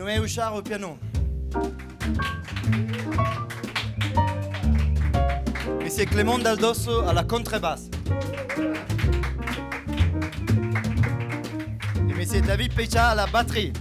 Noé Houchard au piano. Monsieur Clément Daldosso à la contrebasse. Et Monsieur David Pecha à la batterie.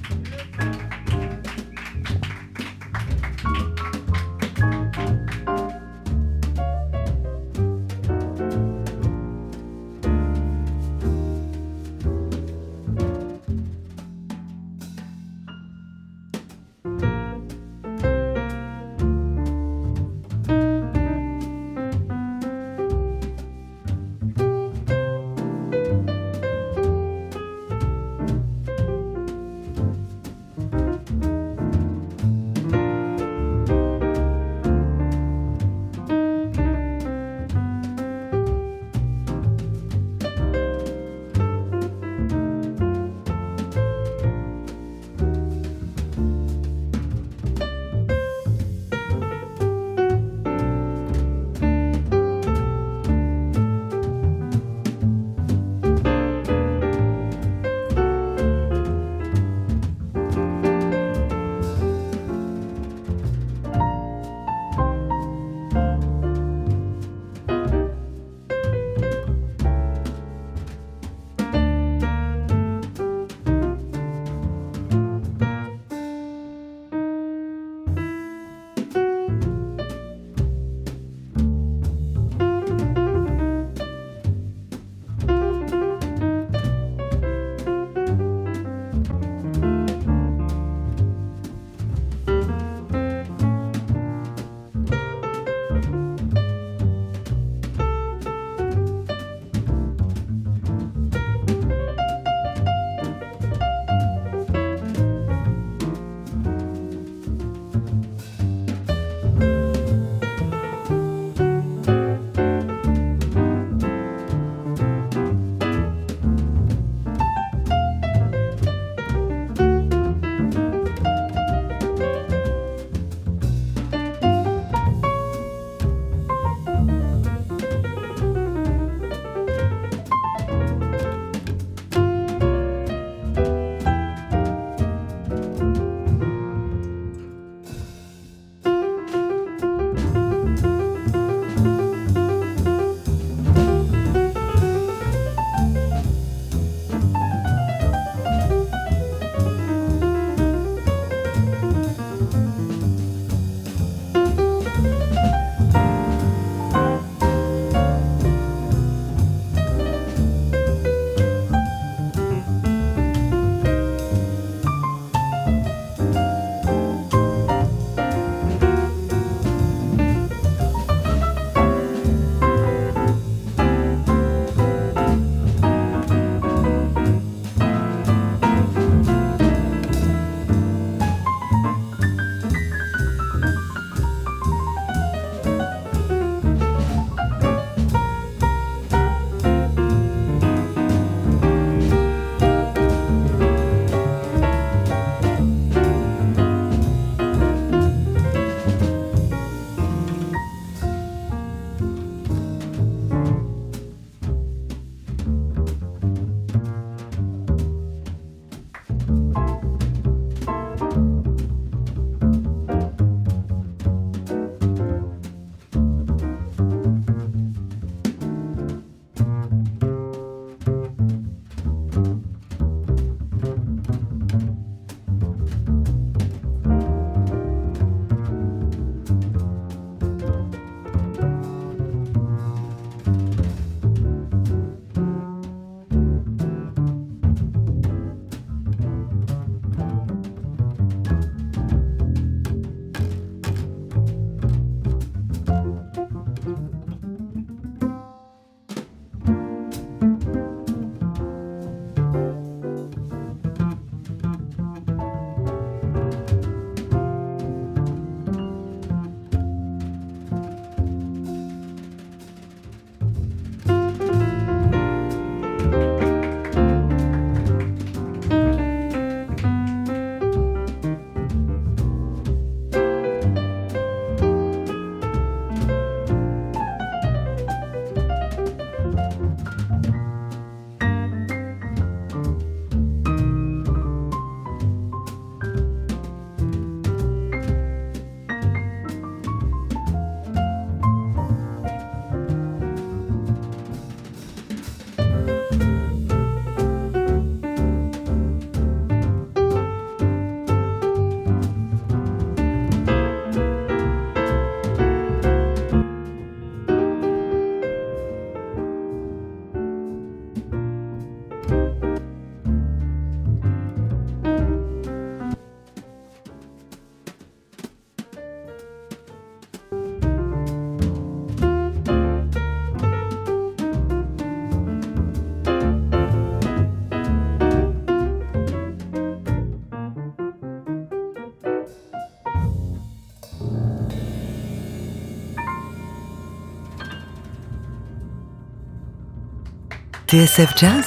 TSF Jazz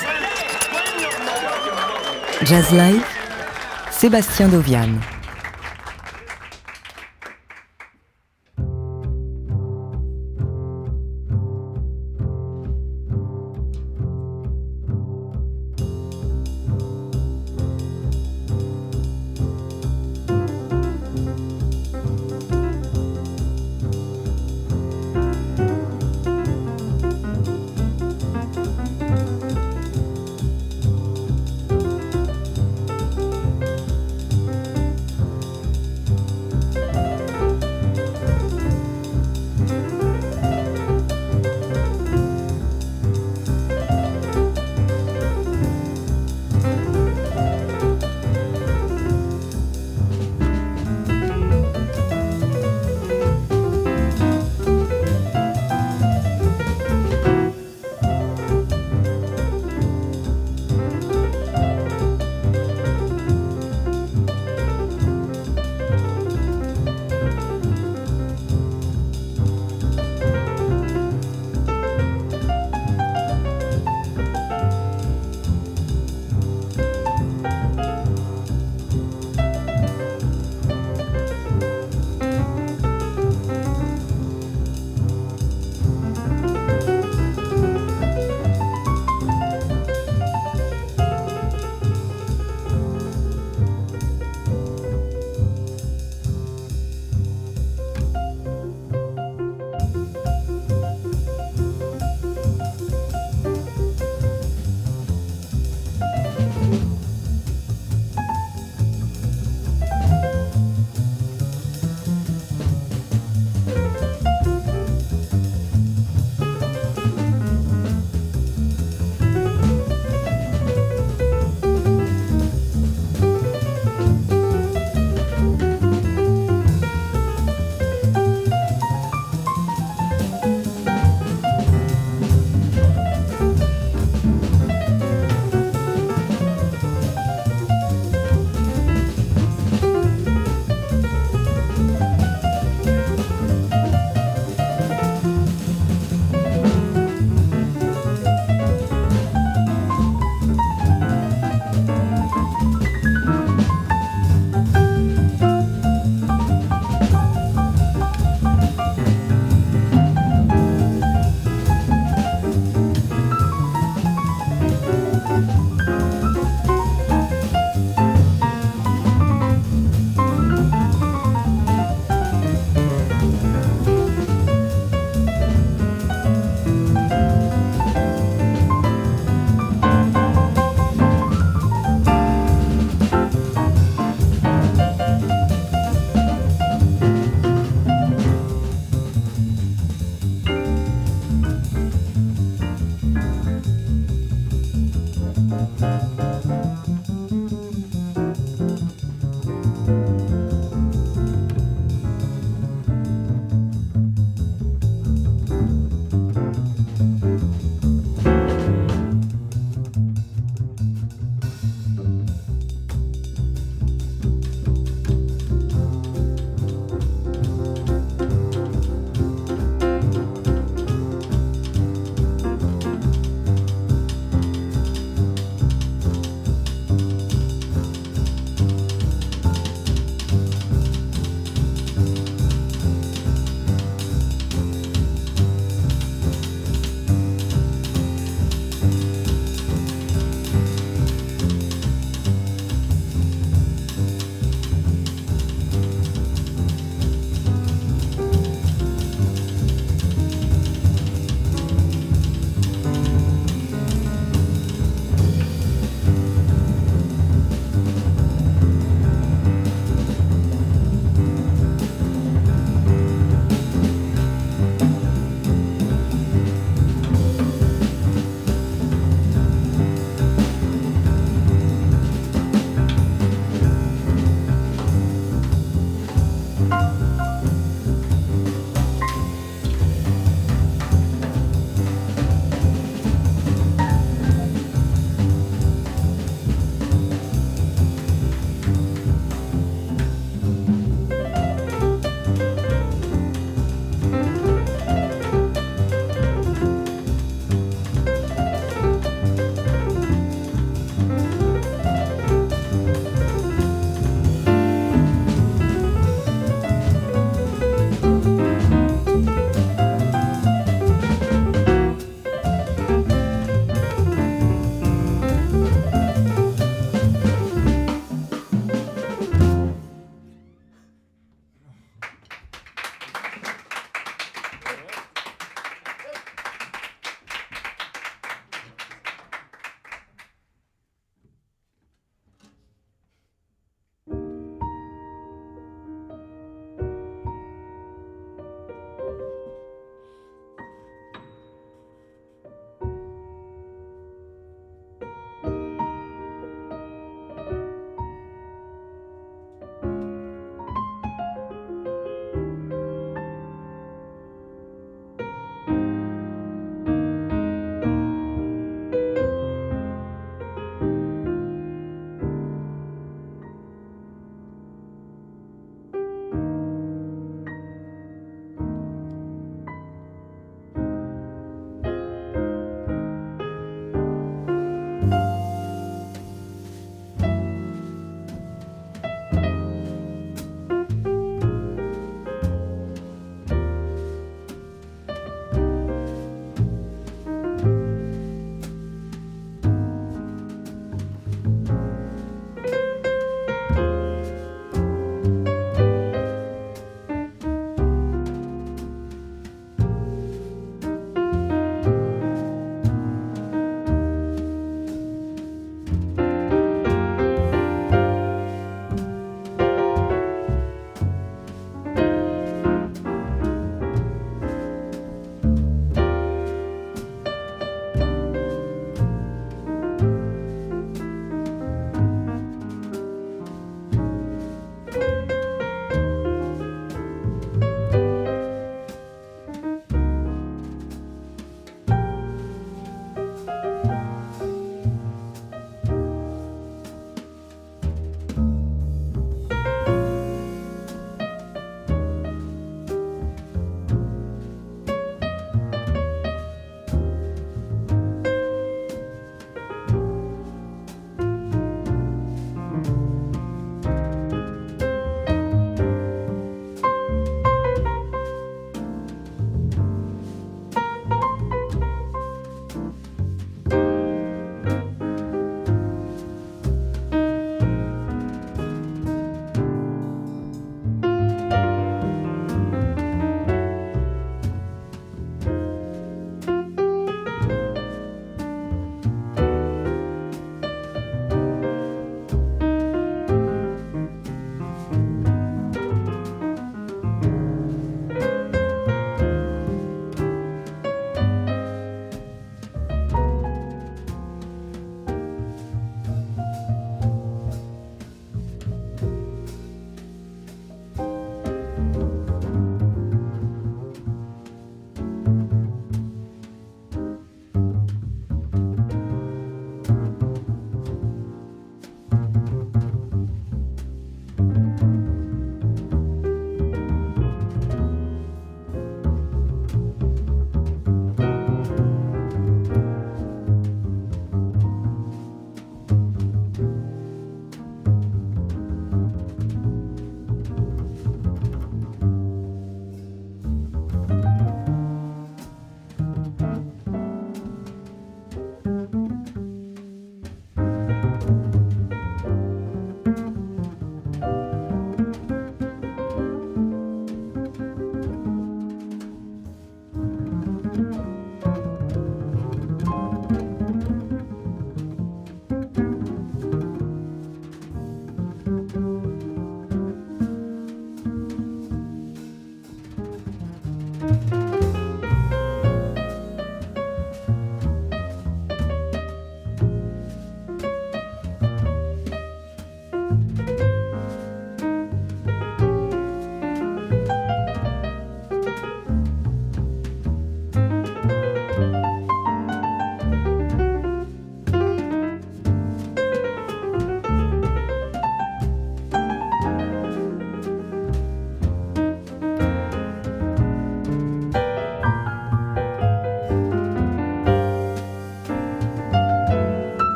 Jazz Live Sébastien Dovian.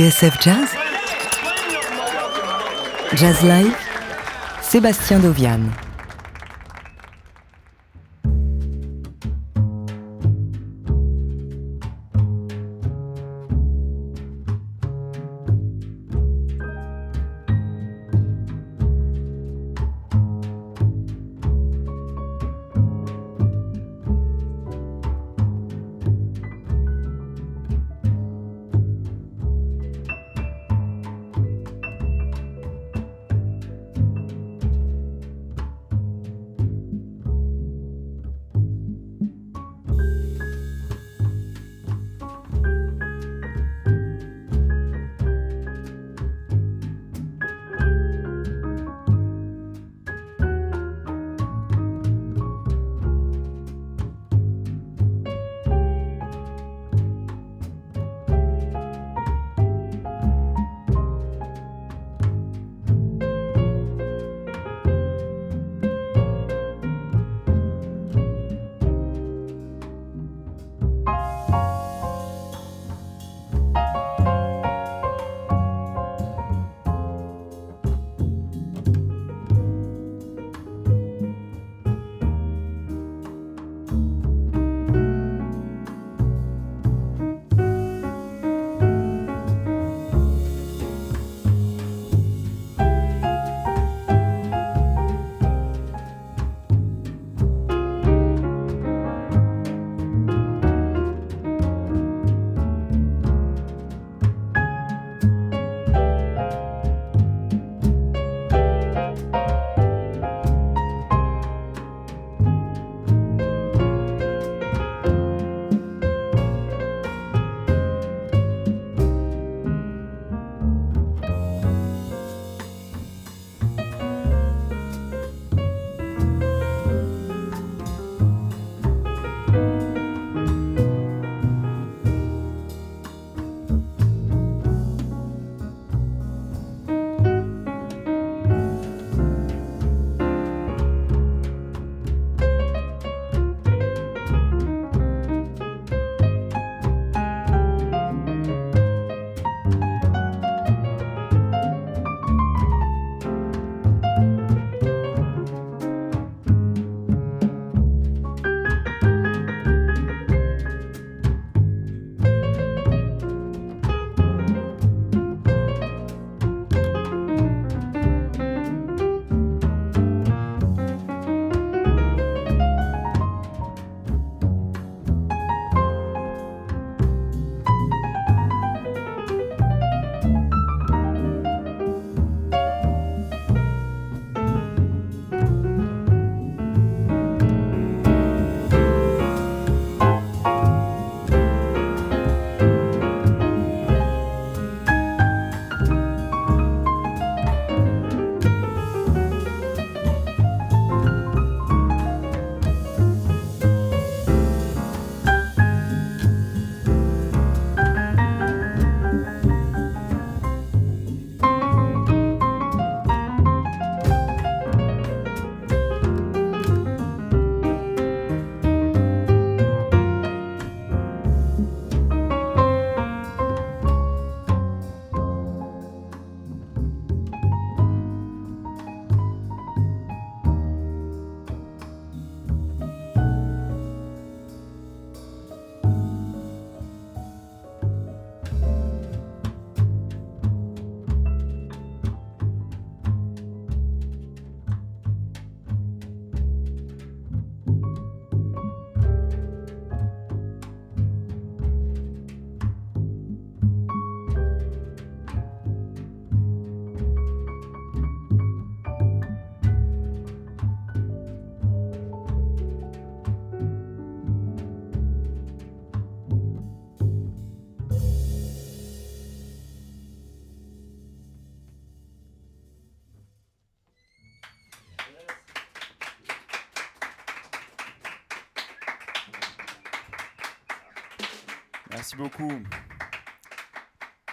TSF Jazz Jazz Live Sébastien Dovian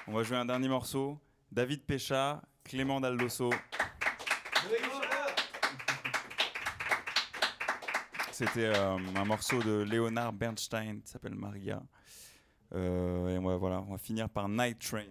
On va jouer un dernier morceau. David Pécha, Clément Daldosso. C'était euh, un morceau de Leonard Bernstein qui s'appelle Maria. Euh, et voilà, on va finir par Night Train.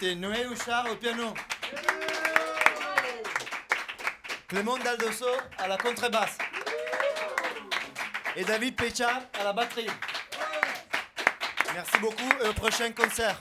C'était Noé Houchard au piano. Clément Daldosso à la contrebasse. Et David Pecha à la batterie. Merci beaucoup et au prochain concert.